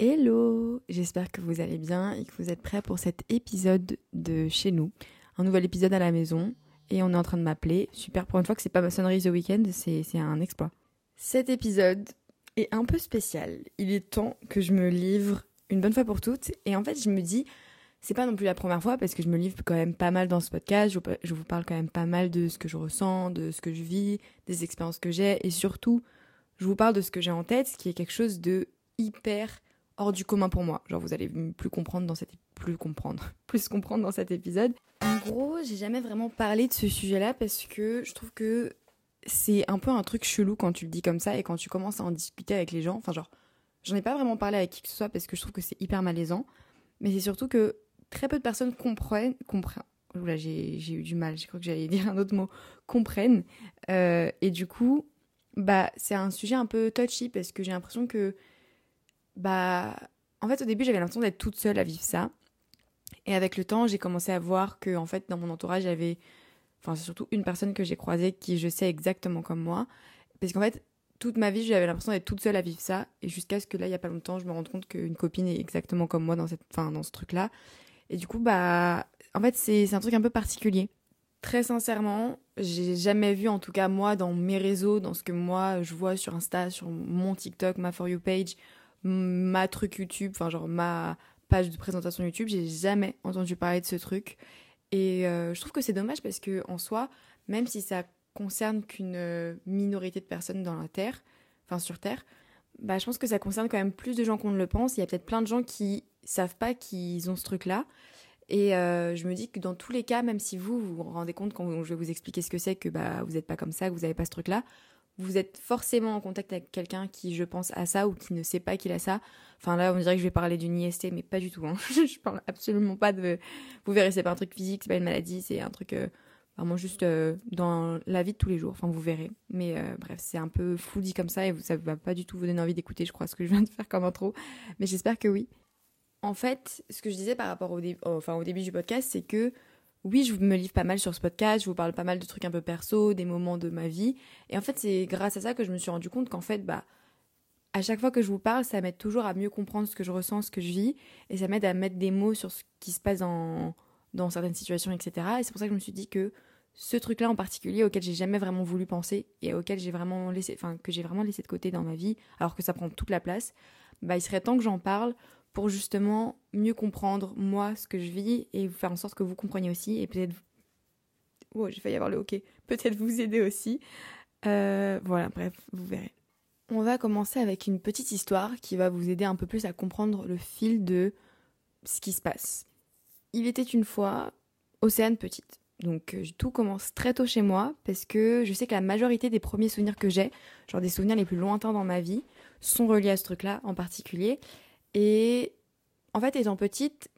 Hello J'espère que vous allez bien et que vous êtes prêts pour cet épisode de chez nous. Un nouvel épisode à la maison et on est en train de m'appeler. Super, pour une fois que c'est pas ma sonnerie The Weekend, c'est un exploit. Cet épisode est un peu spécial. Il est temps que je me livre une bonne fois pour toutes et en fait je me dis c'est pas non plus la première fois parce que je me livre quand même pas mal dans ce podcast. Je vous parle quand même pas mal de ce que je ressens, de ce que je vis, des expériences que j'ai et surtout, je vous parle de ce que j'ai en tête, ce qui est quelque chose de hyper hors du commun pour moi. Genre vous allez plus comprendre dans cet plus comprendre, plus comprendre dans cet épisode. En gros, j'ai jamais vraiment parlé de ce sujet-là parce que je trouve que c'est un peu un truc chelou quand tu le dis comme ça et quand tu commences à en discuter avec les gens. Enfin genre, j'en ai pas vraiment parlé avec qui que ce soit parce que je trouve que c'est hyper malaisant. Mais c'est surtout que très peu de personnes comprennent. Oula, j'ai, j'ai eu du mal, j'ai cru que j'allais dire un autre mot, comprennent. Euh, et du coup, bah, c'est un sujet un peu touchy parce que j'ai l'impression que, bah, en fait, au début, j'avais l'impression d'être toute seule à vivre ça. Et avec le temps, j'ai commencé à voir que, en fait, dans mon entourage, avait, enfin, c'est surtout une personne que j'ai croisée qui je sais exactement comme moi. Parce qu'en fait, toute ma vie, j'avais l'impression d'être toute seule à vivre ça. Et jusqu'à ce que là, il y a pas longtemps, je me rende compte qu'une copine est exactement comme moi dans, cette, enfin, dans ce truc-là. Et du coup, bah, en fait, c'est un truc un peu particulier. Très sincèrement, j'ai jamais vu, en tout cas moi, dans mes réseaux, dans ce que moi je vois sur Insta, sur mon TikTok, ma For You page, ma truc YouTube, enfin genre ma page de présentation YouTube, j'ai jamais entendu parler de ce truc. Et euh, je trouve que c'est dommage parce que en soi, même si ça concerne qu'une minorité de personnes dans la Terre, enfin sur Terre, bah je pense que ça concerne quand même plus de gens qu'on ne le pense. Il y a peut-être plein de gens qui savent pas qu'ils ont ce truc-là. Et euh, je me dis que dans tous les cas, même si vous vous, vous rendez compte quand je vais vous expliquer ce que c'est, que bah, vous n'êtes pas comme ça, que vous n'avez pas ce truc-là, vous êtes forcément en contact avec quelqu'un qui, je pense, a ça ou qui ne sait pas qu'il a ça. Enfin là, on dirait que je vais parler d'une IST, mais pas du tout. Hein. je parle absolument pas de... Vous verrez, c'est pas un truc physique, c'est pas une maladie, c'est un truc euh, vraiment juste euh, dans la vie de tous les jours. Enfin, vous verrez. Mais bref, c'est un peu fou dit comme ça et ça va pas du tout vous donner envie d'écouter, je crois, ce que je viens de faire comme intro. Mais j'espère que oui. En fait, ce que je disais par rapport au, enfin, au début du podcast, c'est que oui, je me livre pas mal sur ce podcast, je vous parle pas mal de trucs un peu perso, des moments de ma vie. Et en fait, c'est grâce à ça que je me suis rendu compte qu'en fait, bah, à chaque fois que je vous parle, ça m'aide toujours à mieux comprendre ce que je ressens, ce que je vis, et ça m'aide à mettre des mots sur ce qui se passe dans, dans certaines situations, etc. Et c'est pour ça que je me suis dit que ce truc-là en particulier, auquel j'ai jamais vraiment voulu penser et auquel j'ai vraiment laissé, enfin, que j'ai vraiment laissé de côté dans ma vie, alors que ça prend toute la place, bah, il serait temps que j'en parle pour justement mieux comprendre moi ce que je vis et faire en sorte que vous compreniez aussi et peut-être oh j'ai failli avoir le ok peut-être vous aider aussi. Euh, voilà bref vous verrez. On va commencer avec une petite histoire qui va vous aider un peu plus à comprendre le fil de ce qui se passe. Il était une fois Océane Petite. Donc euh, tout commence très tôt chez moi parce que je sais que la majorité des premiers souvenirs que j'ai, genre des souvenirs les plus lointains dans ma vie, sont reliés à ce truc-là en particulier. Et en fait, étant petite,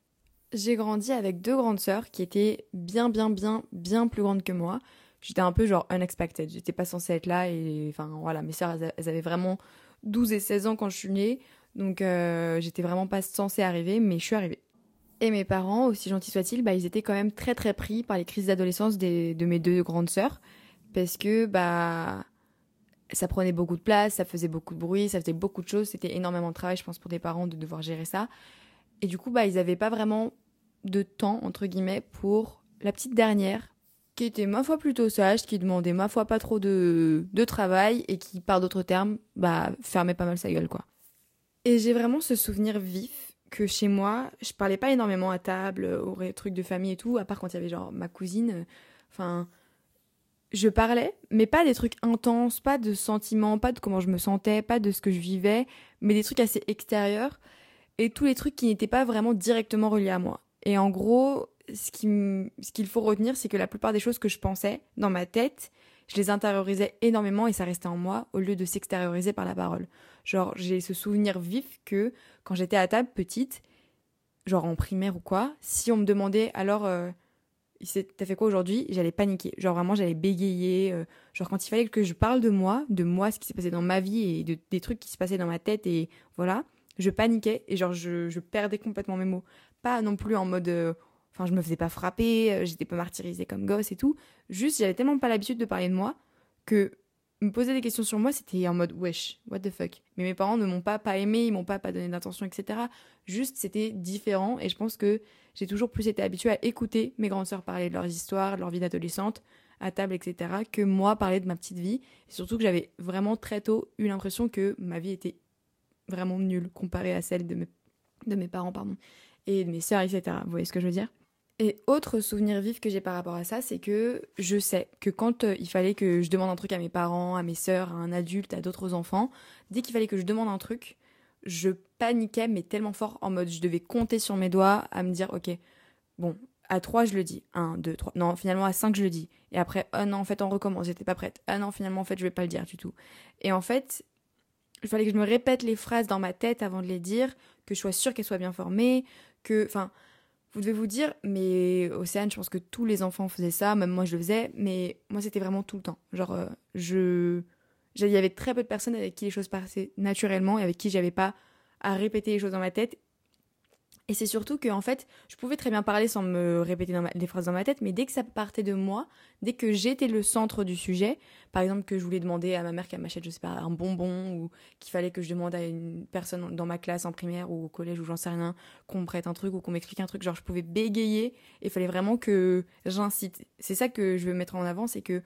j'ai grandi avec deux grandes sœurs qui étaient bien, bien, bien, bien plus grandes que moi. J'étais un peu genre unexpected. J'étais pas censée être là. Et enfin, voilà, mes sœurs, elles avaient vraiment 12 et 16 ans quand je suis née. Donc, euh, j'étais vraiment pas censée arriver, mais je suis arrivée. Et mes parents, aussi gentils soient-ils, bah, ils étaient quand même très, très pris par les crises d'adolescence de mes deux grandes sœurs. Parce que, bah, ça prenait beaucoup de place, ça faisait beaucoup de bruit, ça faisait beaucoup de choses. C'était énormément de travail, je pense, pour des parents de devoir gérer ça. Et du coup, bah, ils n'avaient pas vraiment de temps, entre guillemets, pour la petite dernière, qui était ma foi plutôt sage, qui demandait ma foi pas trop de, de travail et qui, par d'autres termes, bah, fermait pas mal sa gueule, quoi. Et j'ai vraiment ce souvenir vif que chez moi, je parlais pas énormément à table, aux trucs de famille et tout, à part quand il y avait genre ma cousine. Enfin, je parlais, mais pas des trucs intenses, pas de sentiments, pas de comment je me sentais, pas de ce que je vivais, mais des trucs assez extérieurs et tous les trucs qui n'étaient pas vraiment directement reliés à moi. Et en gros, ce qu'il faut retenir, c'est que la plupart des choses que je pensais dans ma tête, je les intériorisais énormément et ça restait en moi au lieu de s'extérioriser par la parole. Genre, j'ai ce souvenir vif que quand j'étais à table petite, genre en primaire ou quoi, si on me demandait alors euh, t'as fait quoi aujourd'hui? J'allais paniquer. Genre vraiment, j'allais bégayer. Euh, genre quand il fallait que je parle de moi, de moi, ce qui s'est passé dans ma vie et de, des trucs qui se passaient dans ma tête et voilà, je paniquais et genre je, je perdais complètement mes mots. Pas non plus en mode. Euh, enfin, je me faisais pas frapper, euh, j'étais pas martyrisée comme gosse et tout. Juste, j'avais tellement pas l'habitude de parler de moi que me poser des questions sur moi, c'était en mode wesh, what the fuck. Mais mes parents ne m'ont pas pas aimé, ils m'ont pas pas donné d'intention, etc. Juste, c'était différent et je pense que j'ai toujours plus été habituée à écouter mes grandes sœurs parler de leurs histoires, de leur vie d'adolescente, à table, etc., que moi parler de ma petite vie. Et surtout que j'avais vraiment très tôt eu l'impression que ma vie était vraiment nulle comparée à celle de mes, de mes parents, pardon, et de mes sœurs, etc. Vous voyez ce que je veux dire? Et autre souvenir vif que j'ai par rapport à ça, c'est que je sais que quand euh, il fallait que je demande un truc à mes parents, à mes sœurs, à un adulte, à d'autres enfants, dès qu'il fallait que je demande un truc, je paniquais, mais tellement fort, en mode je devais compter sur mes doigts à me dire, ok, bon, à 3 je le dis, 1, 2, 3, non, finalement à 5 je le dis, et après, oh non, en fait on recommence, j'étais pas prête, ah non, finalement en fait je vais pas le dire du tout. Et en fait, il fallait que je me répète les phrases dans ma tête avant de les dire, que je sois sûre qu'elles soient bien formées, que, enfin, vous devez vous dire, mais Océane, je pense que tous les enfants faisaient ça, même moi je le faisais, mais moi c'était vraiment tout le temps. Genre, euh, je. Il y avait très peu de personnes avec qui les choses passaient naturellement et avec qui j'avais pas à répéter les choses dans ma tête et c'est surtout que, en fait, je pouvais très bien parler sans me répéter dans des phrases dans ma tête, mais dès que ça partait de moi, dès que j'étais le centre du sujet, par exemple que je voulais demander à ma mère qu'elle m'achète, je sais pas, un bonbon, ou qu'il fallait que je demande à une personne dans ma classe en primaire ou au collège ou j'en sais rien, qu'on me prête un truc ou qu'on m'explique un truc, genre je pouvais bégayer, et il fallait vraiment que j'incite. C'est ça que je veux mettre en avant, c'est que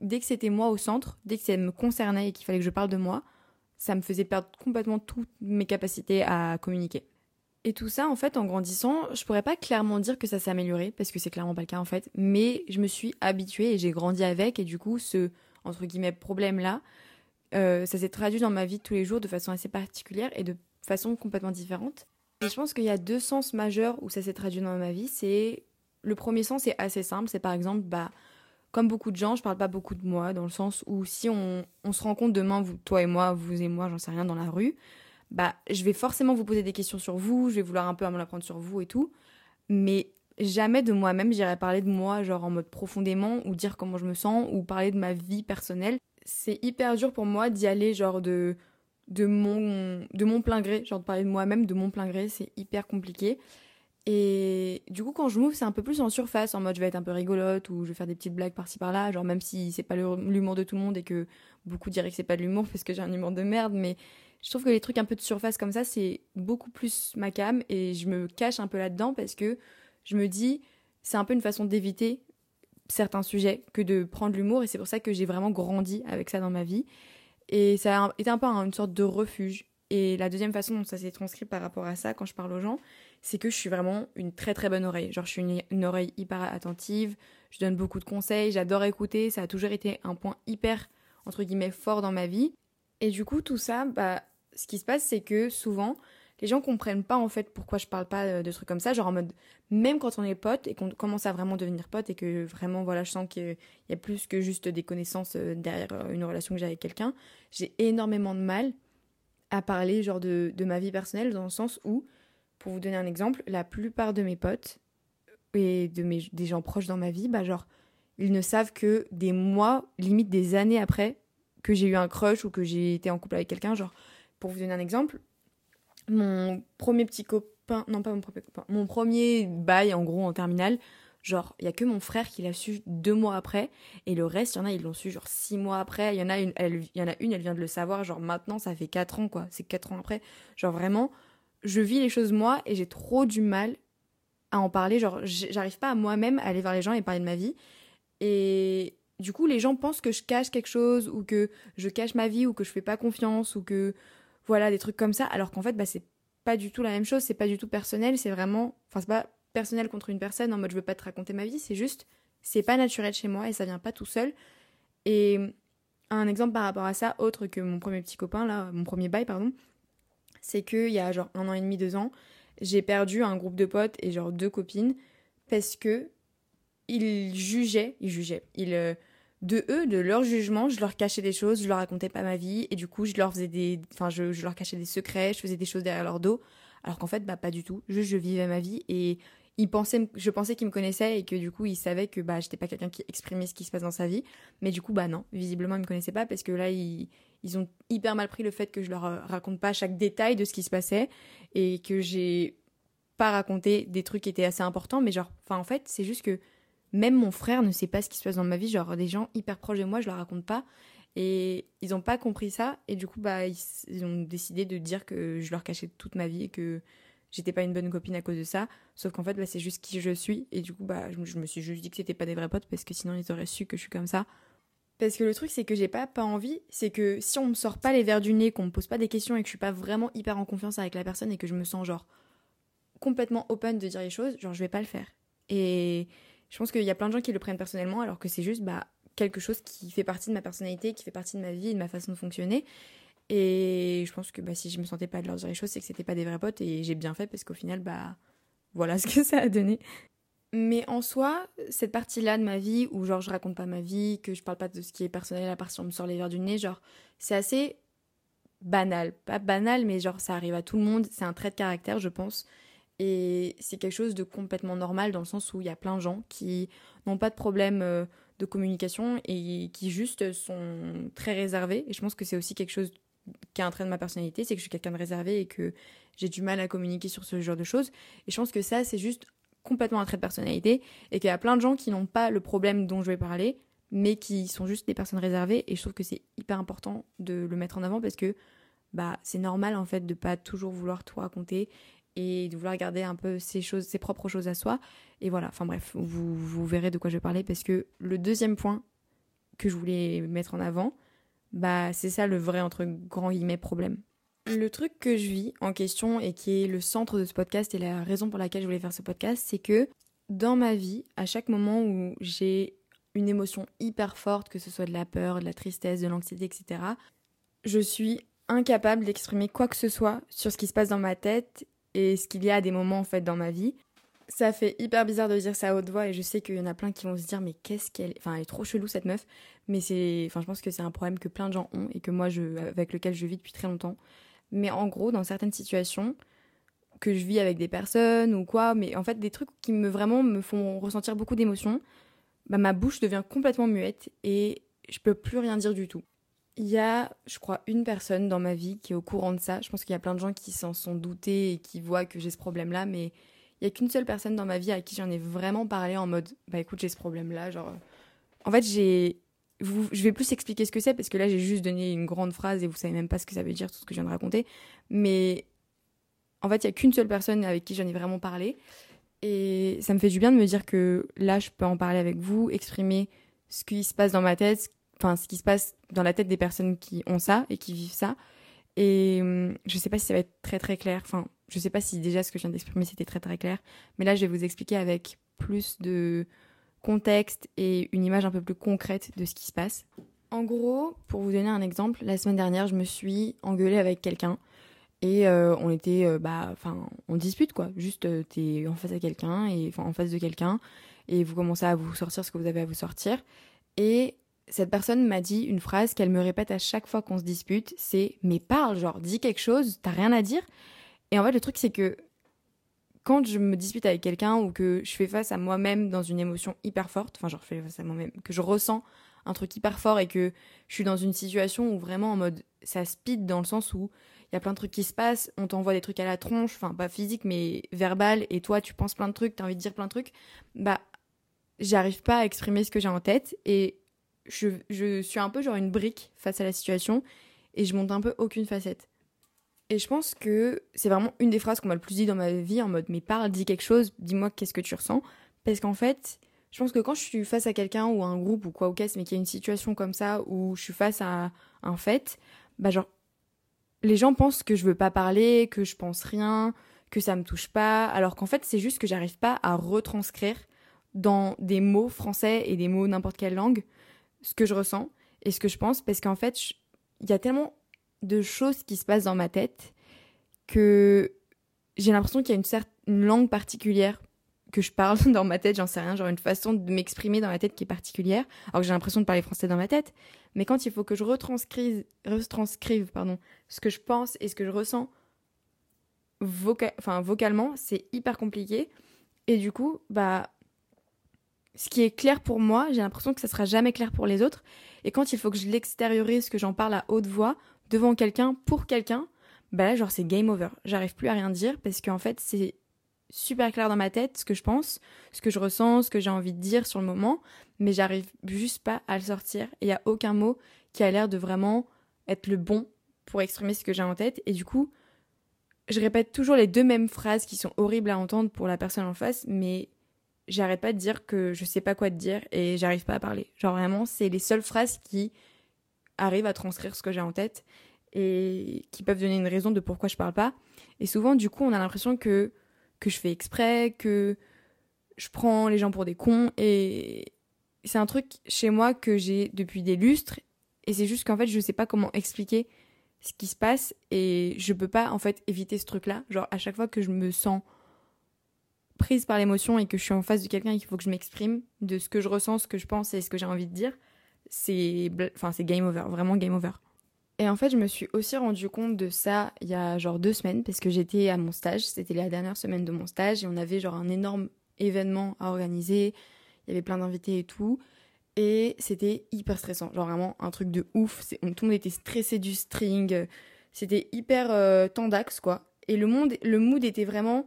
dès que c'était moi au centre, dès que ça me concernait et qu'il fallait que je parle de moi, ça me faisait perdre complètement toutes mes capacités à communiquer. Et tout ça, en fait, en grandissant, je pourrais pas clairement dire que ça s'est amélioré, parce que c'est clairement pas le cas, en fait, mais je me suis habituée et j'ai grandi avec, et du coup, ce, entre guillemets, problème-là, euh, ça s'est traduit dans ma vie de tous les jours de façon assez particulière et de façon complètement différente. Et je pense qu'il y a deux sens majeurs où ça s'est traduit dans ma vie. C'est le premier sens est assez simple, c'est par exemple, bah, comme beaucoup de gens, je parle pas beaucoup de moi, dans le sens où si on, on se rencontre demain, toi et moi, vous et moi, j'en sais rien, dans la rue, bah, je vais forcément vous poser des questions sur vous, je vais vouloir un peu m'en apprendre sur vous et tout, mais jamais de moi-même j'irai parler de moi genre en mode profondément ou dire comment je me sens ou parler de ma vie personnelle. C'est hyper dur pour moi d'y aller genre de de mon de mon plein gré, genre de parler de moi-même de mon plein gré, c'est hyper compliqué. Et du coup, quand je m'ouvre, c'est un peu plus en surface, en mode je vais être un peu rigolote ou je vais faire des petites blagues par-ci par-là, genre même si c'est pas l'humour de tout le monde et que beaucoup diraient que c'est pas de l'humour parce que j'ai un humour de merde, mais je trouve que les trucs un peu de surface comme ça, c'est beaucoup plus ma cam et je me cache un peu là-dedans parce que je me dis, c'est un peu une façon d'éviter certains sujets que de prendre l'humour et c'est pour ça que j'ai vraiment grandi avec ça dans ma vie. Et ça a été un peu une sorte de refuge. Et la deuxième façon dont ça s'est transcrit par rapport à ça quand je parle aux gens, c'est que je suis vraiment une très très bonne oreille. Genre je suis une, une, oreille hyper attentive, je donne beaucoup de conseils, j'adore écouter, ça a toujours été un point hyper entre guillemets fort dans ma vie. Et du coup tout ça, bah ce qui se passe, c'est que souvent, les gens comprennent pas en fait pourquoi je parle pas euh, de trucs comme ça. Genre en mode, même quand on est potes et qu'on commence à vraiment devenir potes et que vraiment, voilà, je sens qu'il y a plus que juste des connaissances euh, derrière euh, une relation que j'ai avec quelqu'un, j'ai énormément de mal à parler genre de, de ma vie personnelle dans le sens où, pour vous donner un exemple, la plupart de mes potes et des gens proches dans ma vie, bah genre, ils ne savent que des mois, limite des années après que j'ai eu un crush ou que j'ai été en couple avec quelqu'un, genre pour vous donner un exemple, mon premier petit copain, non pas mon premier copain, mon premier bail en gros en terminale, genre il y a que mon frère qui l'a su deux mois après et le reste il y en a ils l'ont su genre six mois après il y en a une elle y en a une elle vient de le savoir genre maintenant ça fait quatre ans quoi c'est quatre ans après genre vraiment je vis les choses moi et j'ai trop du mal à en parler genre j'arrive pas à moi-même à aller vers les gens et parler de ma vie et du coup les gens pensent que je cache quelque chose ou que je cache ma vie ou que je fais pas confiance ou que voilà, des trucs comme ça, alors qu'en fait, bah, c'est pas du tout la même chose, c'est pas du tout personnel, c'est vraiment. Enfin, c'est pas personnel contre une personne en mode je veux pas te raconter ma vie, c'est juste, c'est pas naturel chez moi et ça vient pas tout seul. Et un exemple par rapport à ça, autre que mon premier petit copain, là, mon premier bail, pardon, c'est qu'il y a genre un an et demi, deux ans, j'ai perdu un groupe de potes et genre deux copines parce que ils jugeaient, ils jugeaient, ils. De eux, de leur jugement, je leur cachais des choses, je leur racontais pas ma vie, et du coup, je leur faisais des, enfin, je, leur cachais des secrets, je faisais des choses derrière leur dos, alors qu'en fait, bah, pas du tout. Juste, je vivais ma vie, et ils pensaient, je pensais qu'ils me connaissaient, et que du coup, ils savaient que, bah, j'étais pas quelqu'un qui exprimait ce qui se passe dans sa vie, mais du coup, bah, non, visiblement, ils me connaissaient pas, parce que là, ils, ils ont hyper mal pris le fait que je leur euh, raconte pas chaque détail de ce qui se passait, et que j'ai pas raconté des trucs qui étaient assez importants, mais genre, enfin, en fait, c'est juste que même mon frère ne sait pas ce qui se passe dans ma vie. Genre, des gens hyper proches de moi, je leur raconte pas. Et ils n'ont pas compris ça. Et du coup, bah, ils, ont décidé de dire que je leur cachais toute ma vie et que j'étais pas une bonne copine à cause de ça. Sauf qu'en fait, bah, c'est juste qui je suis. Et du coup, bah, je, me suis juste dit que c'était pas des vrais potes parce que sinon ils auraient su que je suis comme ça. Parce que le truc, c'est que j'ai pas, pas envie. C'est que si on me sort pas les verres du nez, qu'on me pose pas des questions et que je suis pas vraiment hyper en confiance avec la personne et que je me sens genre complètement open de dire les choses, genre je vais pas le faire. Et je pense qu'il y a plein de gens qui le prennent personnellement alors que c'est juste bah, quelque chose qui fait partie de ma personnalité, qui fait partie de ma vie, de ma façon de fonctionner. Et je pense que bah, si je me sentais pas de leur dire les choses, c'est que c'était pas des vrais potes et j'ai bien fait parce qu'au final, bah voilà ce que ça a donné. Mais en soi, cette partie-là de ma vie où genre je raconte pas ma vie, que je parle pas de ce qui est personnel à part si on me sort les verres du nez, genre c'est assez banal. Pas banal, mais genre ça arrive à tout le monde. C'est un trait de caractère, je pense. Et c'est quelque chose de complètement normal dans le sens où il y a plein de gens qui n'ont pas de problème euh, de communication et qui juste sont très réservés. Et je pense que c'est aussi quelque chose qui est un trait de ma personnalité, c'est que je suis quelqu'un de réservé et que j'ai du mal à communiquer sur ce genre de choses. Et je pense que ça, c'est juste complètement un trait de personnalité et qu'il y a plein de gens qui n'ont pas le problème dont je vais parler, mais qui sont juste des personnes réservées. Et je trouve que c'est hyper important de le mettre en avant parce que bah, c'est normal en fait de pas toujours vouloir tout raconter et de vouloir garder un peu ses choses, ses propres choses à soi. Et voilà, enfin bref, vous, vous verrez de quoi je vais parler parce que le deuxième point que je voulais mettre en avant, bah c'est ça le vrai entre grands guillemets problème. Le truc que je vis en question et qui est le centre de ce podcast et la raison pour laquelle je voulais faire ce podcast, c'est que dans ma vie, à chaque moment où j'ai une émotion hyper forte, que ce soit de la peur, de la tristesse, de l'anxiété, etc., je suis incapable d'exprimer quoi que ce soit sur ce qui se passe dans ma tête et ce qu'il y a à des moments en fait dans ma vie. Ça fait hyper bizarre de dire ça à haute voix et je sais qu'il y en a plein qui vont se dire mais qu'est-ce qu'elle enfin elle est trop chelou cette meuf mais c'est enfin je pense que c'est un problème que plein de gens ont et que moi je avec lequel je vis depuis très longtemps. Mais en gros dans certaines situations que je vis avec des personnes ou quoi mais en fait des trucs qui me vraiment me font ressentir beaucoup d'émotions, bah ma bouche devient complètement muette et je peux plus rien dire du tout. Il y a, je crois, une personne dans ma vie qui est au courant de ça. Je pense qu'il y a plein de gens qui s'en sont doutés et qui voient que j'ai ce problème-là, mais il y a qu'une seule personne dans ma vie à qui j'en ai vraiment parlé en mode, bah écoute, j'ai ce problème-là. Genre, en fait, j'ai, je vais plus expliquer ce que c'est parce que là, j'ai juste donné une grande phrase et vous savez même pas ce que ça veut dire tout ce que je viens de raconter. Mais en fait, il y a qu'une seule personne avec qui j'en ai vraiment parlé. Et ça me fait du bien de me dire que là, je peux en parler avec vous, exprimer ce qui se passe dans ma tête, enfin ce qui se passe dans la tête des personnes qui ont ça et qui vivent ça. Et hum, je sais pas si ça va être très très clair. Enfin, je sais pas si déjà ce que je viens d'exprimer c'était très très clair. Mais là, je vais vous expliquer avec plus de contexte et une image un peu plus concrète de ce qui se passe. En gros, pour vous donner un exemple, la semaine dernière, je me suis engueulée avec quelqu'un et euh, on était, euh, bah, enfin, on dispute quoi. Juste, euh, t'es en face à quelqu'un et en face de quelqu'un et vous commencez à vous sortir ce que vous avez à vous sortir. Et cette personne m'a dit une phrase qu'elle me répète à chaque fois qu'on se dispute, c'est mais parle, genre dis quelque chose, t'as rien à dire. Et en fait le truc c'est que quand je me dispute avec quelqu'un ou que je fais face à moi-même dans une émotion hyper forte, enfin genre je fais face à moi-même, que je ressens un truc hyper fort et que je suis dans une situation où vraiment en mode ça speed dans le sens où il y a plein de trucs qui se passent, on t'envoie des trucs à la tronche, enfin pas physique mais verbal et toi tu penses plein de trucs, t'as envie de dire plein de trucs, bah j'arrive pas à exprimer ce que j'ai en tête et je, suis un peu genre une brique face à la situation et je monte un peu aucune facette. Et je pense que c'est vraiment une des phrases qu'on m'a le plus dit dans ma vie en mode mais parle, dis quelque chose, dis-moi qu'est-ce que tu ressens. Parce qu'en fait, je pense que quand je suis face à quelqu'un ou à un groupe ou quoi ou qu'est-ce, mais qu'il y a une situation comme ça où je suis face à un fait, bah genre, les gens pensent que je veux pas parler, que je pense rien, que ça me touche pas, alors qu'en fait c'est juste que j'arrive pas à retranscrire dans des mots français et des mots n'importe quelle langue ce que je ressens et ce que je pense parce qu'en fait, il y a tellement de choses qui se passent dans ma tête que j'ai l'impression qu'il y a une certaine langue particulière que je parle dans ma tête, j'en sais rien, genre une façon de m'exprimer dans ma tête qui est particulière, alors que j'ai l'impression de parler français dans ma tête, mais quand il faut que je retranscrive, retranscrive pardon, ce que je pense et ce que je ressens vocalement, c'est hyper compliqué. Et du coup, bah, ce qui est clair pour moi, j'ai l'impression que ça sera jamais clair pour les autres. Et quand il faut que je l'extériorise, que j'en parle à haute voix, devant quelqu'un, pour quelqu'un, bah là, genre, c'est game over. J'arrive plus à rien dire parce qu'en fait, c'est super clair dans ma tête ce que je pense, ce que je ressens, ce que j'ai envie de dire sur le moment, mais j'arrive juste pas à le sortir. Et il y a aucun mot qui a l'air de vraiment être le bon pour exprimer ce que j'ai en tête. Et du coup, je répète toujours les deux mêmes phrases qui sont horribles à entendre pour la personne en face, mais j'arrête pas de dire que je sais pas quoi dire et j'arrive pas à parler. Genre vraiment, c'est les seules phrases qui arrivent à transcrire ce que j'ai en tête et qui peuvent donner une raison de pourquoi je parle pas. Et souvent, du coup, on a l'impression que, que je fais exprès, que je prends les gens pour des cons et c'est un truc chez moi que j'ai depuis des lustres et c'est juste qu'en fait, je sais pas comment expliquer ce qui se passe et je peux pas en fait éviter ce truc là. Genre, à chaque fois que je me sens prise par l'émotion et que je suis en face de quelqu'un et qu'il faut que je m'exprime de ce que je ressens, ce que je pense et ce que j'ai envie de dire, c'est enfin c'est game over, vraiment game over. Et en fait, je me suis aussi rendu compte de ça il y a genre deux semaines parce que j'étais à mon stage, c'était la dernière semaine de mon stage et on avait genre un énorme événement à organiser, il y avait plein d'invités et tout. Et c'était hyper stressant, genre vraiment un truc de ouf. Tout le monde était stressé du string, c'était hyper euh, tendax quoi. Et le, monde, le mood était vraiment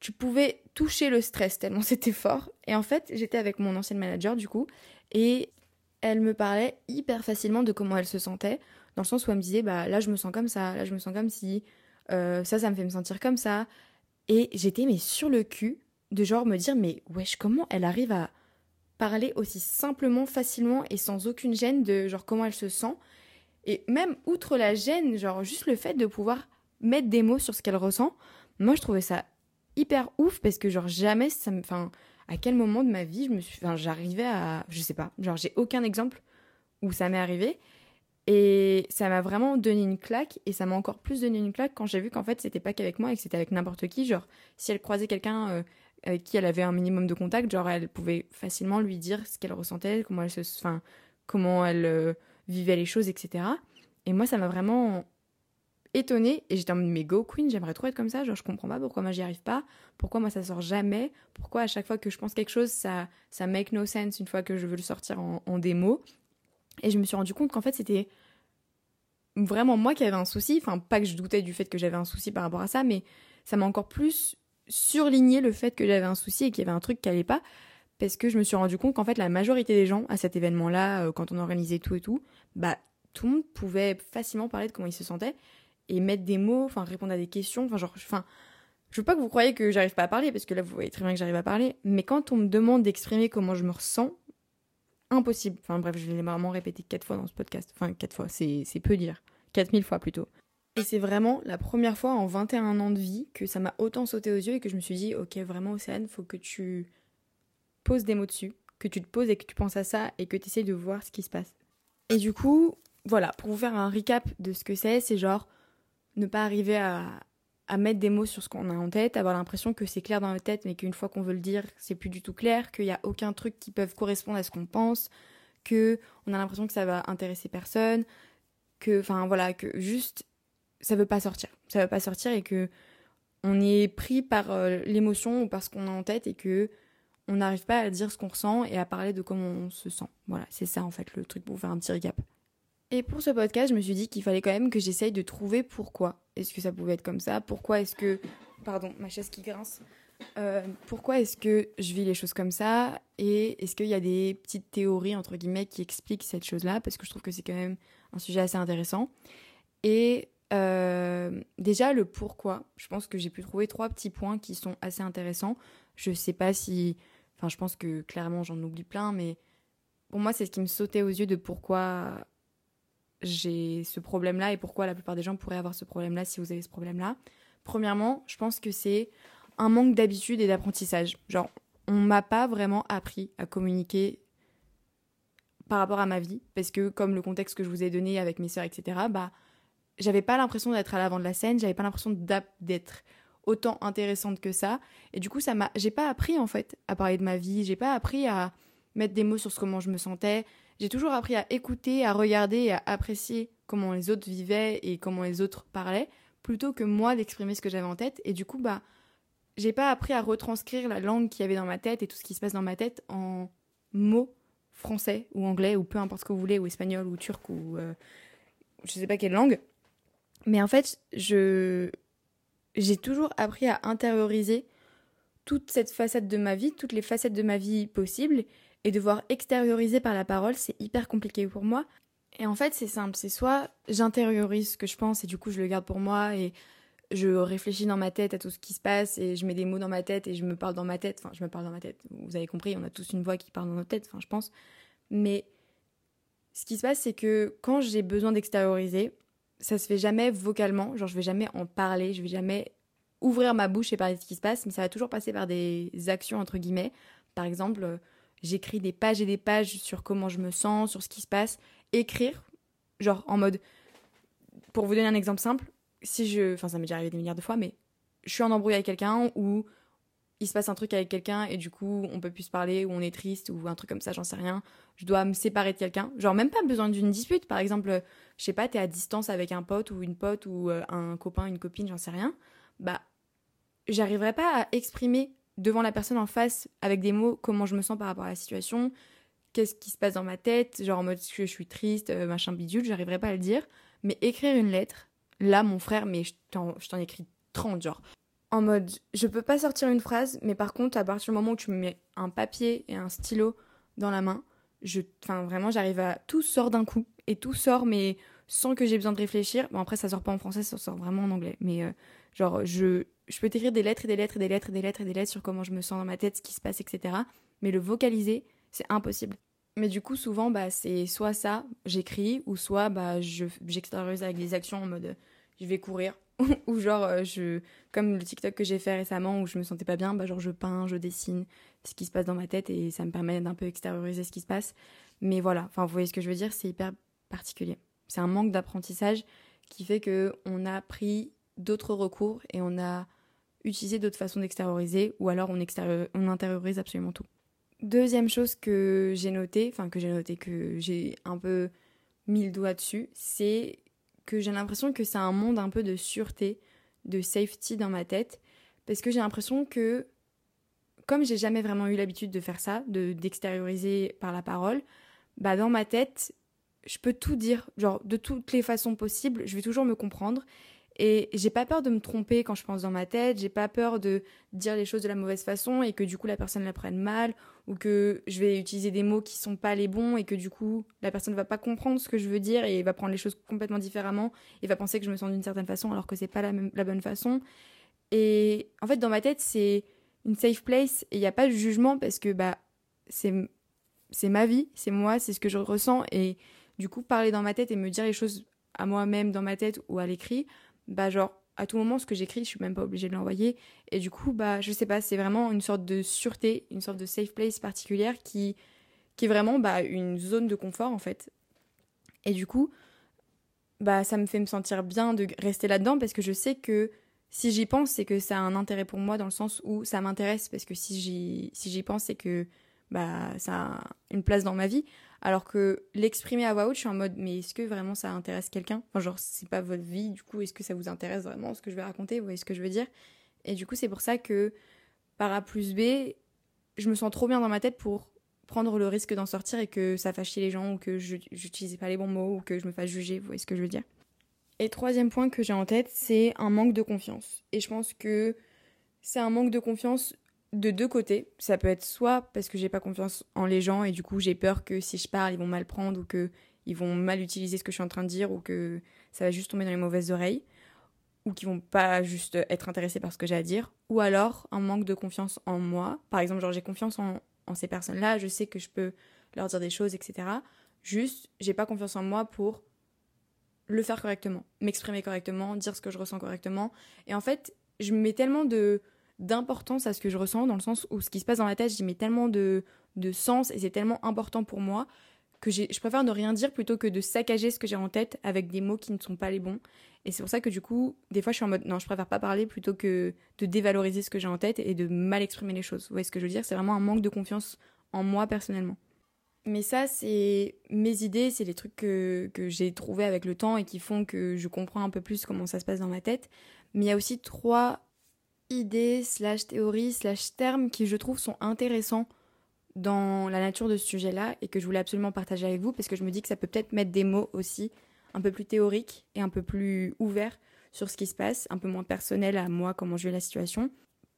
tu pouvais toucher le stress tellement c'était fort. Et en fait, j'étais avec mon ancienne manager du coup, et elle me parlait hyper facilement de comment elle se sentait, dans le sens où elle me disait, bah là je me sens comme ça, là je me sens comme si, euh, ça ça me fait me sentir comme ça. Et j'étais mais sur le cul de genre me dire, mais wesh, comment elle arrive à parler aussi simplement, facilement et sans aucune gêne de genre comment elle se sent. Et même outre la gêne, genre juste le fait de pouvoir mettre des mots sur ce qu'elle ressent, moi je trouvais ça hyper ouf parce que genre jamais ça me enfin à quel moment de ma vie je me suis enfin j'arrivais à je sais pas. Genre j'ai aucun exemple où ça m'est arrivé. Et ça m'a vraiment donné une claque et ça m'a encore plus donné une claque quand j'ai vu qu'en fait c'était pas qu'avec moi et que c'était avec n'importe qui. Genre si elle croisait quelqu'un euh, avec qui elle avait un minimum de contact genre elle pouvait facilement lui dire ce qu'elle ressentait comment elle se enfin comment elle euh, vivait les choses etc et moi ça m'a vraiment étonnée et j'étais en mode mais go queen j'aimerais trop être comme ça. Genre je comprends pas pourquoi moi j'y arrive pas. Pourquoi moi ça sort jamais? Pourquoi à chaque fois que je pense quelque chose ça ça make no sense une fois que je veux le sortir en, en démo? Et je me suis rendu compte qu'en fait c'était vraiment moi qui avais un souci. Enfin pas que je doutais du fait que j'avais un souci par rapport à ça mais ça m'a encore plus surligné le fait que j'avais un souci et qu'il y avait un truc qui allait pas. Parce que je me suis rendu compte qu'en fait la majorité des gens à cet événement là euh, quand on organisait tout et tout bah tout le monde pouvait facilement parler de comment il se sentait et mettre des mots, enfin répondre à des questions, enfin genre, enfin, je veux pas que vous croyez que j'arrive pas à parler parce que là vous voyez très bien que j'arrive à parler, mais quand on me demande d'exprimer comment je me ressens, impossible. Enfin bref, je l'ai vraiment répété quatre fois dans ce podcast, enfin quatre fois, c'est peu dire, quatre mille fois plutôt. Et c'est vraiment la première fois en 21 ans de vie que ça m'a autant sauté aux yeux et que je me suis dit, ok, vraiment Océane, faut que tu poses des mots dessus, que tu te poses et que tu penses à ça et que tu essaies de voir ce qui se passe. Et du coup, voilà, pour vous faire un recap de ce que c'est, c'est genre, ne pas arriver à, mettre des mots sur ce qu'on a en tête, avoir l'impression que c'est clair dans la tête, mais qu'une fois qu'on veut le dire, c'est plus du tout clair, qu'il n'y a aucun truc qui peut correspondre à ce qu'on pense, que on a l'impression que ça va intéresser personne, que, enfin voilà, que juste ça veut pas sortir, ça veut pas sortir et que on est pris par euh, l'émotion ou par ce qu'on a en tête et que on n'arrive pas à dire ce qu'on ressent et à parler de comment on se sent. Voilà, c'est ça en fait le truc pour faire un petit recap. Et pour ce podcast, je me suis dit qu'il fallait quand même que j'essaye de trouver pourquoi est-ce que ça pouvait être comme ça, pourquoi est-ce que... Pardon, ma chaise qui grince. Euh, pourquoi est-ce que je vis les choses comme ça et est-ce qu'il y a des petites théories entre guillemets qui expliquent cette chose-là parce que je trouve que c'est quand même un sujet assez intéressant et euh, déjà le pourquoi je pense que j'ai pu trouver trois petits points qui sont assez intéressants je sais pas si enfin je pense que clairement j'en oublie plein mais pour moi c'est ce qui me sautait aux yeux de pourquoi j'ai ce problème-là et pourquoi la plupart des gens pourraient avoir ce problème-là si vous avez ce problème-là. Premièrement, je pense que c'est un manque d'habitude et d'apprentissage. Genre, on m'a pas vraiment appris à communiquer par rapport à ma vie, parce que comme le contexte que je vous ai donné avec mes sœurs, etc., bah, j'avais pas l'impression d'être à l'avant de la scène, j'avais pas l'impression d'être autant intéressante que ça, et du coup, ça m'a, j'ai pas appris en fait à parler de ma vie, j'ai pas appris à mettre des mots sur ce comment je me sentais, j'ai toujours appris à écouter, à regarder et à apprécier comment les autres vivaient et comment les autres parlaient, plutôt que moi d'exprimer ce que j'avais en tête. Et du coup, bah, j'ai pas appris à retranscrire la langue qu'il y avait dans ma tête et tout ce qui se passe dans ma tête en mots français ou anglais ou peu importe ce que vous voulez, ou espagnol ou turc ou euh, je sais pas quelle langue. Mais en fait, je j'ai toujours appris à intérioriser toute cette facette de ma vie, toutes les facettes de ma vie possibles et devoir extérioriser par la parole, c'est hyper compliqué pour moi. Et en fait, c'est simple, c'est soit j'intériorise ce que je pense et du coup je le garde pour moi et je réfléchis dans ma tête à tout ce qui se passe et je mets des mots dans ma tête et je me parle dans ma tête. Enfin, je me parle dans ma tête. Vous avez compris, on a tous une voix qui parle dans notre tête, enfin, je pense. Mais ce qui se passe, c'est que quand j'ai besoin d'extérioriser, ça se fait jamais vocalement. Genre, je vais jamais en parler, je vais jamais ouvrir ma bouche et parler de ce qui se passe, mais ça va toujours passer par des actions, entre guillemets. Par exemple, j'écris des pages et des pages sur comment je me sens, sur ce qui se passe. Écrire, genre en mode. Pour vous donner un exemple simple, si je. Enfin, ça m'est déjà arrivé des milliards de fois, mais je suis en embrouille avec quelqu'un ou il se passe un truc avec quelqu'un et du coup on peut plus se parler ou on est triste ou un truc comme ça, j'en sais rien. Je dois me séparer de quelqu'un. Genre même pas besoin d'une dispute. Par exemple, je sais pas, t'es à distance avec un pote ou une pote ou euh, un copain, une copine, j'en sais rien. Bah, j'arriverai pas à exprimer devant la personne en face avec des mots comment je me sens par rapport à la situation, qu'est-ce qui se passe dans ma tête, genre en mode je suis triste, euh, machin bidule, j'arriverai pas à le dire. Mais écrire une lettre, là mon frère, mais je t'en écris 30, genre en mode je peux pas sortir une phrase, mais par contre, à partir du moment où tu me mets un papier et un stylo dans la main, je, enfin vraiment, j'arrive à tout sort d'un coup et tout sort, mais sans que j'ai besoin de réfléchir. Bon après, ça sort pas en français, ça sort vraiment en anglais, mais euh, genre je, je peux t'écrire des lettres et des lettres et des lettres et des lettres et des lettres sur comment je me sens dans ma tête, ce qui se passe, etc. Mais le vocaliser, c'est impossible. Mais du coup, souvent, bah, c'est soit ça, j'écris, ou soit bah, j'extériorise avec des actions en mode je vais courir, ou genre euh, je comme le TikTok que j'ai fait récemment où je me sentais pas bien, bah genre je peins, je dessine ce qui se passe dans ma tête et ça me permet d'un peu extérioriser ce qui se passe. Mais voilà, enfin vous voyez ce que je veux dire, c'est hyper particulier. C'est un manque d'apprentissage qui fait que on a pris d'autres recours et on a utilisé d'autres façons d'extérioriser ou alors on, on intériorise absolument tout. Deuxième chose que j'ai noté, enfin que j'ai noté, que j'ai un peu mis le doigt dessus, c'est que j'ai l'impression que c'est un monde un peu de sûreté, de safety dans ma tête, parce que j'ai l'impression que, comme j'ai jamais vraiment eu l'habitude de faire ça, de d'extérioriser par la parole, bah dans ma tête, je peux tout dire, genre de toutes les façons possibles, je vais toujours me comprendre et j'ai pas peur de me tromper quand je pense dans ma tête, j'ai pas peur de dire les choses de la mauvaise façon et que du coup la personne la prenne mal ou que je vais utiliser des mots qui sont pas les bons et que du coup la personne va pas comprendre ce que je veux dire et va prendre les choses complètement différemment et va penser que je me sens d'une certaine façon alors que c'est pas la, bonne façon. Et en fait dans ma tête c'est une safe place et il n'y a pas de jugement parce que bah c'est c'est ma vie, c'est moi, c'est ce que je ressens et du coup parler dans ma tête et me dire les choses à moi-même dans ma tête ou à l'écrit, bah genre à tout moment ce que j'écris, je suis même pas obligée de l'envoyer et du coup bah je sais pas, c'est vraiment une sorte de sûreté, une sorte de safe place particulière qui qui est vraiment bah une zone de confort en fait. Et du coup bah ça me fait me sentir bien de rester là-dedans parce que je sais que si j'y pense, c'est que ça a un intérêt pour moi dans le sens où ça m'intéresse parce que si j'y si j'y pense, c'est que bah ça a une place dans ma vie. Alors que l'exprimer à voix haute, je suis en mode, mais est-ce que vraiment ça intéresse quelqu'un? Enfin, genre, c'est pas votre vie, du coup, est-ce que ça vous intéresse vraiment ce que je vais raconter? Vous voyez ce que je veux dire? Et du coup, c'est pour ça que par A plus B, je me sens trop bien dans ma tête pour prendre le risque d'en sortir et que ça chier les gens ou que j'utilisais pas les bons mots ou que je me fasse juger, vous voyez ce que je veux dire? Et troisième point que j'ai en tête, c'est un manque de confiance. Et je pense que c'est un manque de confiance de deux côtés. Ça peut être soit parce que j'ai pas confiance en les gens et du coup j'ai peur que si je parle, ils vont mal prendre ou que ils vont mal utiliser ce que je suis en train de dire ou que ça va juste tomber dans les mauvaises oreilles ou qu'ils vont pas juste être intéressés par ce que j'ai à dire ou alors un manque de confiance en moi. Par exemple, genre j'ai confiance en, en ces personnes-là, je sais que je peux leur dire des choses, etc. Juste, j'ai pas confiance en moi pour le faire correctement, m'exprimer correctement, dire ce que je ressens correctement. Et en fait, je me mets tellement de d'importance à ce que je ressens, dans le sens où ce qui se passe dans la tête, j'y mets tellement de, de sens et c'est tellement important pour moi que je préfère ne rien dire plutôt que de saccager ce que j'ai en tête avec des mots qui ne sont pas les bons. Et c'est pour ça que du coup, des fois, je suis en mode non, je préfère pas parler plutôt que de dévaloriser ce que j'ai en tête et de mal exprimer les choses. Vous voyez ce que je veux dire? C'est vraiment un manque de confiance en moi personnellement. Mais ça, c'est mes idées, c'est les trucs que, que j'ai trouvés avec le temps et qui font que je comprends un peu plus comment ça se passe dans ma tête. Mais il y a aussi trois idées, slash théories, slash termes qui je trouve sont intéressants dans la nature de ce sujet-là et que je voulais absolument partager avec vous parce que je me dis que ça peut peut-être mettre des mots aussi un peu plus théoriques et un peu plus ouverts sur ce qui se passe, un peu moins personnel à moi, comment je vis la situation.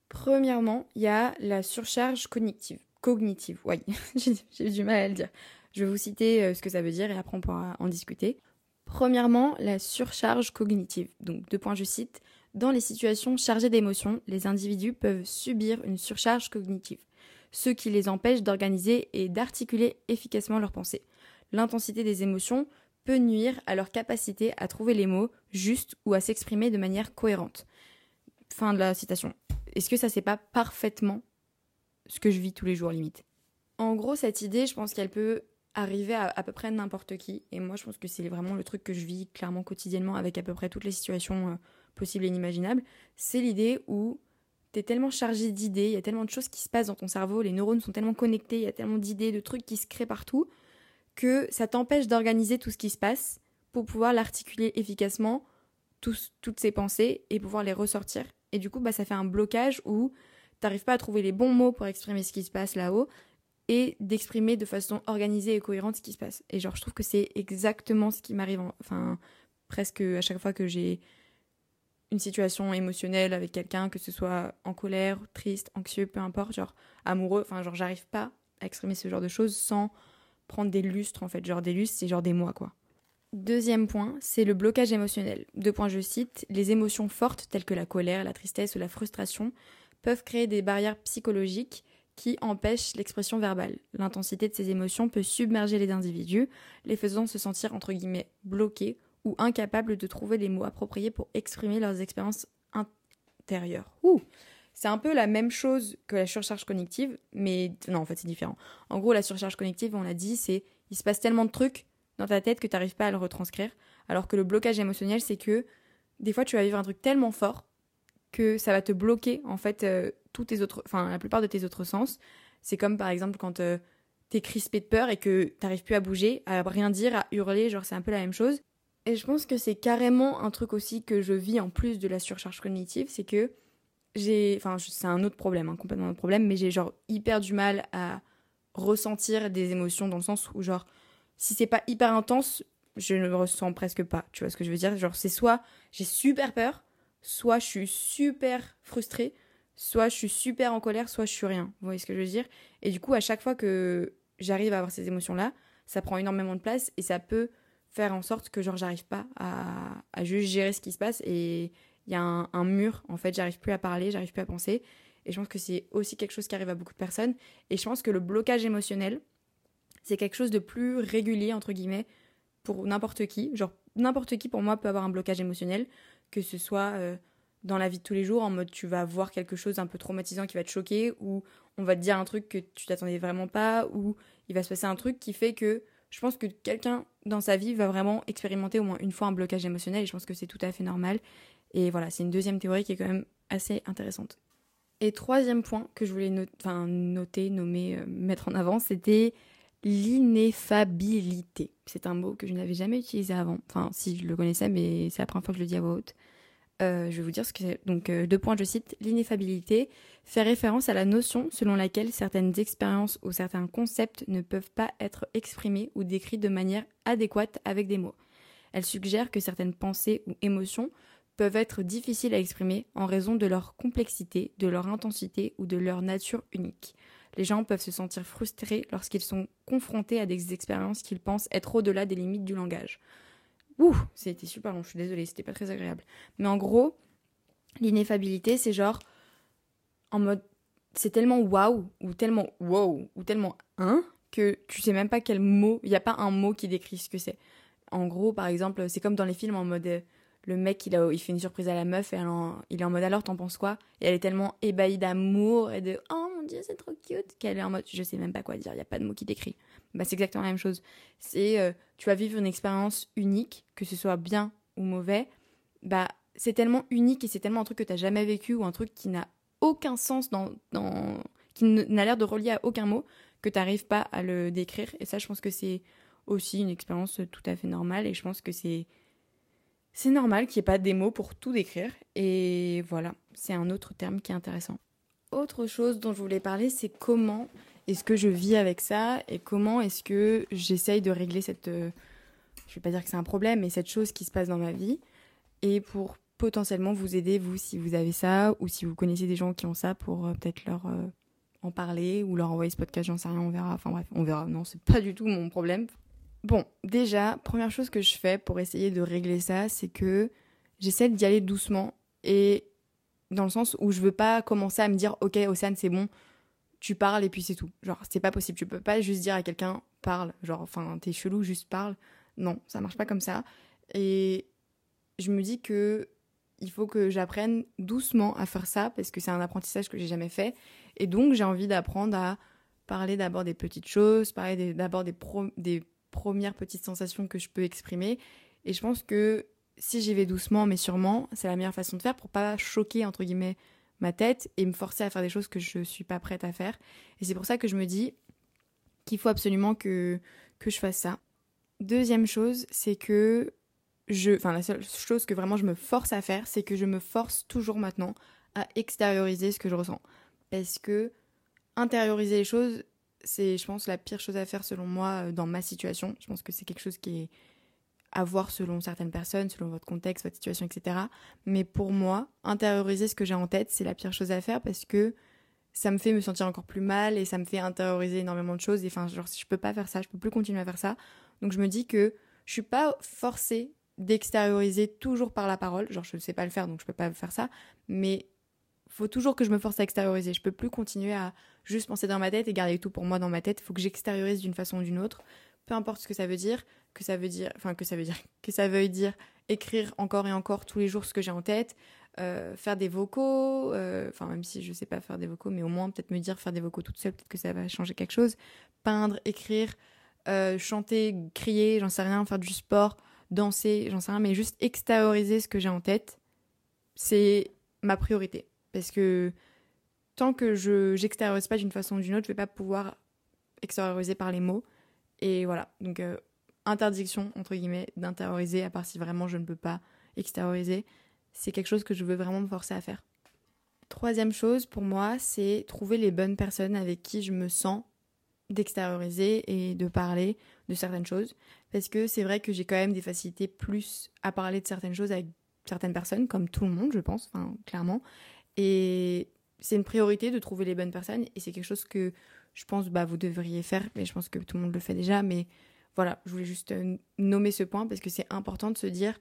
Premièrement, il y a la surcharge cognitive. cognitive. Oui, j'ai du mal à le dire. Je vais vous citer euh, ce que ça veut dire et après on pourra en discuter. Premièrement, la surcharge cognitive. Donc, deux points, je cite. Dans les situations chargées d'émotions, les individus peuvent subir une surcharge cognitive, ce qui les empêche d'organiser et d'articuler efficacement leurs pensées. L'intensité des émotions peut nuire à leur capacité à trouver les mots justes ou à s'exprimer de manière cohérente. Fin de la citation. Est-ce que ça c'est pas parfaitement ce que je vis tous les jours limite? En gros, cette idée, je pense qu'elle peut arriver à à peu près n'importe qui. Et moi, je pense que c'est vraiment le truc que je vis clairement quotidiennement avec à peu près toutes les situations euh, possibles et inimaginables. C'est l'idée où t'es tellement chargé d'idées, il y a tellement de choses qui se passent dans ton cerveau, les neurones sont tellement connectés, il y a tellement d'idées, de trucs qui se créent partout, que ça t'empêche d'organiser tout ce qui se passe pour pouvoir l'articuler efficacement, tous- toutes ces pensées, et pouvoir les ressortir. Et du coup, bah, ça fait un blocage où t'arrives pas à trouver les bons mots pour exprimer ce qui se passe là-haut, et d'exprimer de façon organisée et cohérente ce qui se passe. Et je trouve que c'est exactement ce qui m'arrive, en- enfin, presque à chaque fois que j'ai une situation émotionnelle avec quelqu'un, que ce soit en colère, triste, anxieux, peu importe, genre amoureux, enfin, genre, j'arrive pas à exprimer ce genre de choses sans prendre des lustres, en fait. Genre, des lustres, c'est genre des mois, quoi. Deuxième point, c'est le blocage émotionnel. Deux points, je cite, les émotions fortes telles que la colère, la tristesse ou la frustration peuvent créer des barrières psychologiques qui empêchent l'expression verbale. L'intensité de ces émotions peut submerger les individus, les faisant se sentir entre guillemets bloqués ou incapables de trouver les mots appropriés pour exprimer leurs expériences intérieures. Ouh c'est un peu la même chose que la surcharge cognitive, mais non, en fait, c'est différent. En gros, la surcharge cognitive, on l'a dit, c'est il se passe tellement de trucs dans ta tête que tu n'arrives pas à le retranscrire, alors que le blocage émotionnel, c'est que des fois, tu vas vivre un truc tellement fort que ça va te bloquer en fait euh, tous tes autres, enfin la plupart de tes autres sens. C'est comme par exemple quand euh, t'es crispé de peur et que t'arrives plus à bouger, à rien dire, à hurler, genre c'est un peu la même chose. Et je pense que c'est carrément un truc aussi que je vis en plus de la surcharge cognitive, c'est que j'ai, enfin c'est un autre problème, un complètement autre problème, mais j'ai genre hyper du mal à ressentir des émotions dans le sens où genre si c'est pas hyper intense, je ne le ressens presque pas. Tu vois ce que je veux dire? Genre c'est soit j'ai super peur, soit je suis super frustrée, soit je suis super en colère, soit je suis rien. Vous voyez ce que je veux dire? Et du coup, à chaque fois que j'arrive à avoir ces émotions-là, ça prend énormément de place et ça peut faire en sorte que genre j'arrive pas à, juste gérer ce qui se passe et il y a un, un mur en fait j'arrive plus à parler j'arrive plus à penser. Et je pense que c'est aussi quelque chose qui arrive à beaucoup de personnes. Et je pense que le blocage émotionnel c'est quelque chose de plus régulier entre guillemets pour n'importe qui. Genre n'importe qui pour moi peut avoir un blocage émotionnel que ce soit euh, dans la vie de tous les jours en mode tu vas voir quelque chose un peu traumatisant qui va te choquer ou on va te dire un truc que tu t'attendais vraiment pas ou il va se passer un truc qui fait que je pense que quelqu'un dans sa vie va vraiment expérimenter au moins une fois un blocage émotionnel et je pense que c'est tout à fait normal. Et voilà, c'est une deuxième théorie qui est quand même assez intéressante. Et troisième point que je voulais noter, nommer, euh, mettre en avant, c'était l'ineffabilité. C'est un mot que je n'avais jamais utilisé avant. Enfin, si je le connaissais, mais c'est la première fois que je le dis à voix haute. Euh, je vais vous dire ce que c'est. Donc, euh, deux points, je cite. L'ineffabilité fait référence à la notion selon laquelle certaines expériences ou certains concepts ne peuvent pas être exprimés ou décrits de manière adéquate avec des mots. Elle suggère que certaines pensées ou émotions peuvent être difficiles à exprimer en raison de leur complexité, de leur intensité ou de leur nature unique. Les gens peuvent se sentir frustrés lorsqu'ils sont confrontés à des expériences qu'ils pensent être au-delà des limites du langage. Ouh, c'était super long, je suis désolée, c'était pas très agréable. Mais en gros, l'ineffabilité, c'est genre en mode c'est tellement waouh ou tellement wow ou tellement hein que tu sais même pas quel mot, il y a pas un mot qui décrit ce que c'est. En gros, par exemple, c'est comme dans les films en mode euh, le mec il, fait une surprise à la meuf et elle il est en mode alors t'en penses quoi? Et elle est tellement ébahie d'amour et de oh mon dieu c'est trop cute qu'elle est en mode je sais même pas quoi dire, il y a pas de mot qui décrit. Bah c'est exactement la même chose. C'est euh, tu vas vivre une expérience unique, que ce soit bien ou mauvais, bah c'est tellement unique et c'est tellement un truc que t'as jamais vécu ou un truc qui n'a aucun sens dans, dans qui n'a l'air de relier à aucun mot que t'arrives pas à le décrire. Et ça je pense que c'est aussi une expérience tout à fait normale et je pense que c'est c'est normal qu'il n'y ait pas des mots pour tout décrire. Et voilà c'est un autre terme qui est intéressant. Autre chose dont je voulais parler c'est comment est-ce que je vis avec ça et comment est-ce que j'essaye de régler cette euh, je vais pas dire que c'est un problème mais cette chose qui se passe dans ma vie et pour potentiellement vous aider vous si vous avez ça ou si vous connaissez des gens qui ont ça pour euh, peut-être leur euh, en parler ou leur envoyer ce podcast, j'en sais rien, on verra. Enfin bref, on verra. Non, c'est pas du tout mon problème. Bon, déjà, première chose que je fais pour essayer de régler ça, c'est que j'essaie d'y aller doucement et dans le sens où je veux pas commencer à me dire ok Océane c'est bon tu parles et puis c'est tout. Genre c'est pas possible. Tu peux pas juste dire à quelqu'un parle. Genre enfin t'es chelou juste parle. Non ça marche pas comme ça. Et je me dis que il faut que j'apprenne doucement à faire ça parce que c'est un apprentissage que j'ai jamais fait. Et donc j'ai envie d'apprendre à parler d'abord des petites choses parler d'abord des, des premières petites sensations que je peux exprimer. Et je pense que si j'y vais doucement mais sûrement, c'est la meilleure façon de faire pour pas choquer entre guillemets ma tête et me forcer à faire des choses que je suis pas prête à faire. Et c'est pour ça que je me dis qu'il faut absolument que que je fasse ça. Deuxième chose, c'est que je enfin la seule chose que vraiment je me force à faire, c'est que je me force toujours maintenant à extérioriser ce que je ressens parce que intérioriser les choses, c'est je pense la pire chose à faire selon moi euh, dans ma situation. Je pense que c'est quelque chose qui est à voir selon certaines personnes, selon votre contexte, votre situation, etc. Mais pour moi, intérioriser ce que j'ai en tête, c'est la pire chose à faire parce que ça me fait me sentir encore plus mal et ça me fait intérioriser énormément de choses. Et enfin, genre, je peux pas faire ça, je peux plus continuer à faire ça. Donc je me dis que je suis pas forcée d'extérioriser toujours par la parole. Genre, je ne sais pas le faire, donc je peux pas faire ça. Mais faut toujours que je me force à extérioriser. Je peux plus continuer à juste penser dans ma tête et garder tout pour moi dans ma tête. Il faut que j'extériorise d'une façon ou d'une autre peu importe ce que ça veut dire, que ça veut dire, enfin que ça veut dire, que ça veuille dire écrire encore et encore tous les jours ce que j'ai en tête, euh, faire des vocaux, euh, enfin même si je sais pas faire des vocaux, mais au moins peut-être me dire faire des vocaux toute seule, peut-être que ça va changer quelque chose, peindre, écrire, euh, chanter, crier, j'en sais rien, faire du sport, danser, j'en sais rien, mais juste extérioriser ce que j'ai en tête, c'est ma priorité, parce que tant que je j'extériorise pas d'une façon ou d'une autre, je vais pas pouvoir extérioriser par les mots. Et voilà, donc euh, interdiction, entre guillemets, d'intérioriser, à part si vraiment je ne peux pas extérioriser. C'est quelque chose que je veux vraiment me forcer à faire. Troisième chose pour moi, c'est trouver les bonnes personnes avec qui je me sens d'extérioriser et de parler de certaines choses. Parce que c'est vrai que j'ai quand même des facilités plus à parler de certaines choses avec certaines personnes, comme tout le monde, je pense, enfin, clairement. Et c'est une priorité de trouver les bonnes personnes et c'est quelque chose que je pense bah vous devriez faire, mais je pense que tout le monde le fait déjà. Mais voilà, je voulais juste euh, nommer ce point parce que c'est important de se dire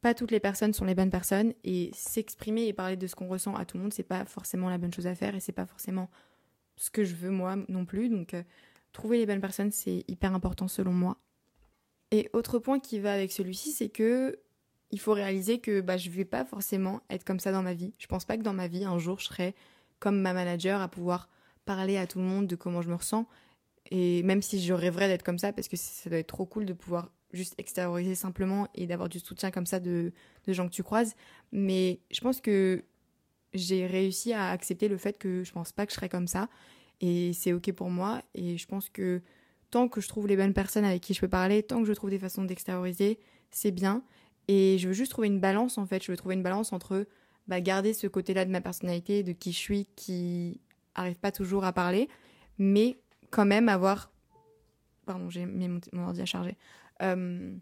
pas toutes les personnes sont les bonnes personnes et s'exprimer et parler de ce qu'on ressent à tout le monde, c'est pas forcément la bonne chose à faire et c'est pas forcément ce que je veux moi non plus. Donc euh, trouver les bonnes personnes, c'est hyper important selon moi. Et autre point qui va avec celui-ci, c'est que il faut réaliser que bah je vais pas forcément être comme ça dans ma vie. Je pense pas que dans ma vie un jour je serai comme ma manager à pouvoir parler à tout le monde de comment je me ressens. Et même si je rêverais d'être comme ça, parce que ça doit être trop cool de pouvoir juste extérioriser simplement et d'avoir du soutien comme ça de, de gens que tu croises. Mais je pense que j'ai réussi à accepter le fait que je pense pas que je serais comme ça. Et c'est ok pour moi. Et je pense que tant que je trouve les bonnes personnes avec qui je peux parler, tant que je trouve des façons d'extérioriser, c'est bien. Et je veux juste trouver une balance en fait. Je veux trouver une balance entre bah, garder ce côté-là de ma personnalité, de qui je suis, qui arrive pas toujours à parler, mais quand même avoir. Pardon, j'ai mis mon, ordi à charger. Euh,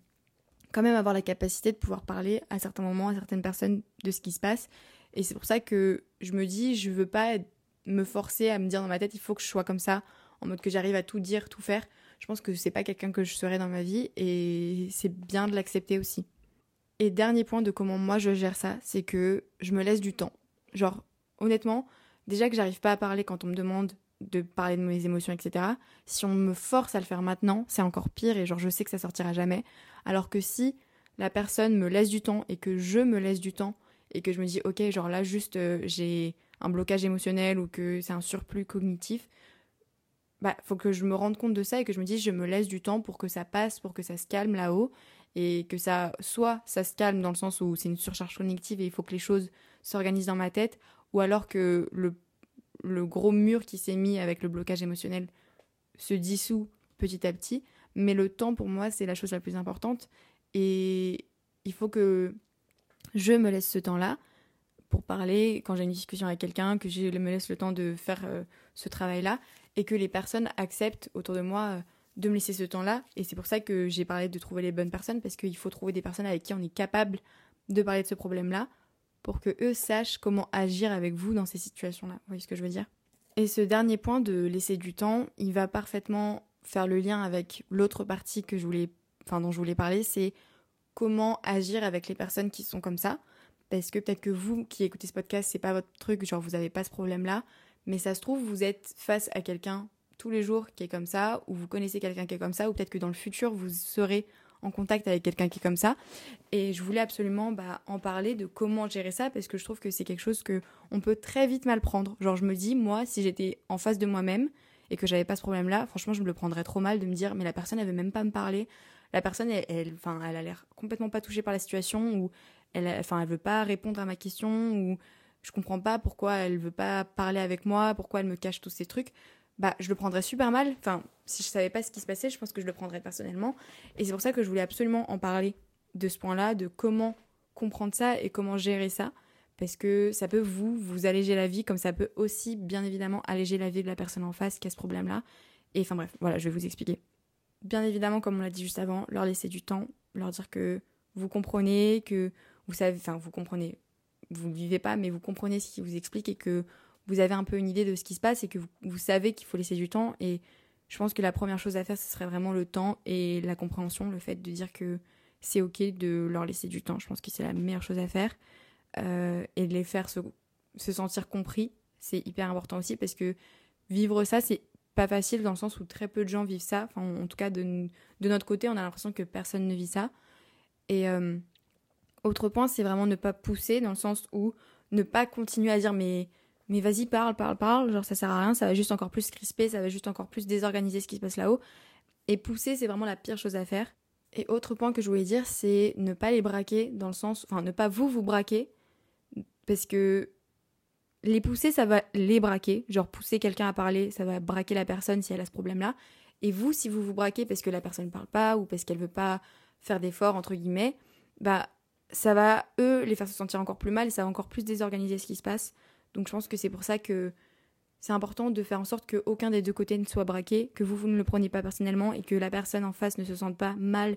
quand même avoir la capacité de pouvoir parler à certains moments à certaines personnes de ce qui se passe. Et c'est pour ça que je me dis, je veux pas me forcer à me dire dans ma tête, il faut que je sois comme ça, en mode que j'arrive à tout dire, tout faire. Je pense que c'est pas quelqu'un que je serais dans ma vie et c'est bien de l'accepter aussi. Et dernier point de comment moi je gère ça, c'est que je me laisse du temps. Genre, honnêtement, déjà que j'arrive pas à parler quand on me demande de parler de mes émotions, etc. Si on me force à le faire maintenant, c'est encore pire et genre je sais que ça sortira jamais. Alors que si la personne me laisse du temps et que je me laisse du temps et que je me dis ok genre là juste euh, j'ai un blocage émotionnel ou que c'est un surplus cognitif, bah faut que je me rende compte de ça et que je me dise je me laisse du temps pour que ça passe, pour que ça se calme là-haut et que ça soit ça se calme dans le sens où c'est une surcharge cognitive et il faut que les choses s'organisent dans ma tête ou alors que le, gros mur qui s'est mis avec le blocage émotionnel se dissout petit à petit. Mais le temps, pour moi, c'est la chose la plus importante. Et il faut que je me laisse ce temps-là pour parler quand j'ai une discussion avec quelqu'un, que je me laisse le temps de faire euh, ce travail-là et que les personnes acceptent autour de moi euh, de me laisser ce temps-là. Et c'est pour ça que j'ai parlé de trouver les bonnes personnes parce qu'il faut trouver des personnes avec qui on est capable de parler de ce problème-là pour que eux sachent comment agir avec vous dans ces situations-là. Vous voyez ce que je veux dire? Et ce dernier point de laisser du temps, il va parfaitement faire le lien avec l'autre partie que je voulais, dont je voulais parler, c'est comment agir avec les personnes qui sont comme ça. Parce que peut-être que vous qui écoutez ce podcast, c'est pas votre truc, genre vous avez pas ce problème-là, mais ça se trouve, vous êtes face à quelqu'un tous les jours qui est comme ça, ou vous connaissez quelqu'un qui est comme ça, ou peut-être que dans le futur, vous serez en contact avec quelqu'un qui est comme ça. Et je voulais absolument bah, en parler de comment gérer ça, parce que je trouve que c'est quelque chose que on peut très vite mal prendre. Genre, je me dis, moi, si j'étais en face de moi-même et que j'avais pas ce problème-là, franchement, je me le prendrais trop mal de me dire, mais la personne, elle veut même pas me parler. La personne, elle, elle, enfin, elle a l'air complètement pas touchée par la situation, ou elle, enfin, elle veut pas répondre à ma question, ou je comprends pas pourquoi elle veut pas parler avec moi, pourquoi elle me cache tous ces trucs bah, je le prendrais super mal. Enfin, si je savais pas ce qui se passait, je pense que je le prendrais personnellement. Et c'est pour ça que je voulais absolument en parler de ce point-là, de comment comprendre ça et comment gérer ça. Parce que ça peut vous, vous alléger la vie, comme ça peut aussi, bien évidemment, alléger la vie de la personne en face qui a ce problème-là. Et enfin bref, voilà, je vais vous expliquer. Bien évidemment, comme on l'a dit juste avant, leur laisser du temps, leur dire que vous comprenez, que vous savez, enfin vous comprenez, vous ne vivez pas, mais vous comprenez ce qui vous explique et que vous avez un peu une idée de ce qui se passe et que vous, savez qu'il faut laisser du temps. Et je pense que la première chose à faire, ce serait vraiment le temps et la compréhension, le fait de dire que c'est ok de leur laisser du temps. Je pense que c'est la meilleure chose à faire. Euh, et de les faire se, se sentir compris, c'est hyper important aussi parce que vivre ça, c'est pas facile dans le sens où très peu de gens vivent ça. Enfin, en tout cas, de, de notre côté, on a l'impression que personne ne vit ça. Et euh, autre point, c'est vraiment ne pas pousser dans le sens où ne pas continuer à dire mais mais vas-y, parle, parle, parle, genre ça sert à rien, ça va juste encore plus crisper, ça va juste encore plus désorganiser ce qui se passe là-haut. Et pousser, c'est vraiment la pire chose à faire. Et autre point que je voulais dire, c'est ne pas les braquer dans le sens, enfin ne pas vous vous braquer, parce que les pousser, ça va les braquer, genre pousser quelqu'un à parler, ça va braquer la personne si elle a ce problème-là. Et vous, si vous vous braquez parce que la personne ne parle pas ou parce qu'elle veut pas faire d'efforts entre guillemets, bah ça va eux les faire se sentir encore plus mal et ça va encore plus désorganiser ce qui se passe. Donc je pense que c'est pour ça que c'est important de faire en sorte qu'aucun des deux côtés ne soit braqué, que vous, vous ne le preniez pas personnellement et que la personne en face ne se sente pas mal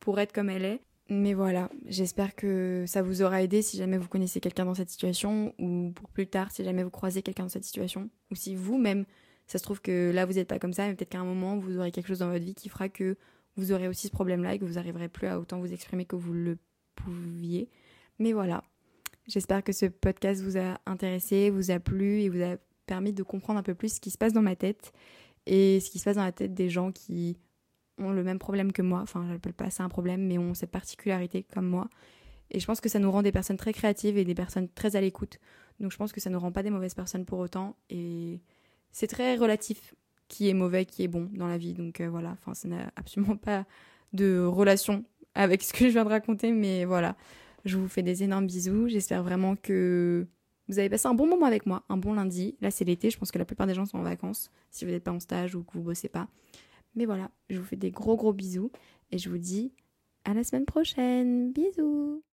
pour être comme elle est. Mais voilà, j'espère que ça vous aura aidé si jamais vous connaissez quelqu'un dans cette situation ou pour plus tard si jamais vous croisez quelqu'un dans cette situation ou si vous-même, ça se trouve que là vous n'êtes pas comme ça, mais peut-être qu'à un moment vous aurez quelque chose dans votre vie qui fera que vous aurez aussi ce problème-là et que vous n'arriverez plus à autant vous exprimer que vous le pouviez. Mais voilà, J'espère que ce podcast vous a intéressé, vous a plu et vous a permis de comprendre un peu plus ce qui se passe dans ma tête et ce qui se passe dans la tête des gens qui ont le même problème que moi. Enfin, je n'appelle pas ça un problème, mais ont cette particularité comme moi. Et je pense que ça nous rend des personnes très créatives et des personnes très à l'écoute. Donc je pense que ça ne nous rend pas des mauvaises personnes pour autant. Et c'est très relatif qui est mauvais, qui est bon dans la vie. Donc euh, voilà, enfin, ça n'a absolument pas de relation avec ce que je viens de raconter, mais voilà. Je vous fais des énormes bisous. J'espère vraiment que vous avez passé un bon moment avec moi, un bon lundi. Là, c'est l'été. Je pense que la plupart des gens sont en vacances, si vous n'êtes pas en stage ou que vous bossez pas. Mais voilà, je vous fais des gros gros bisous et je vous dis à la semaine prochaine. Bisous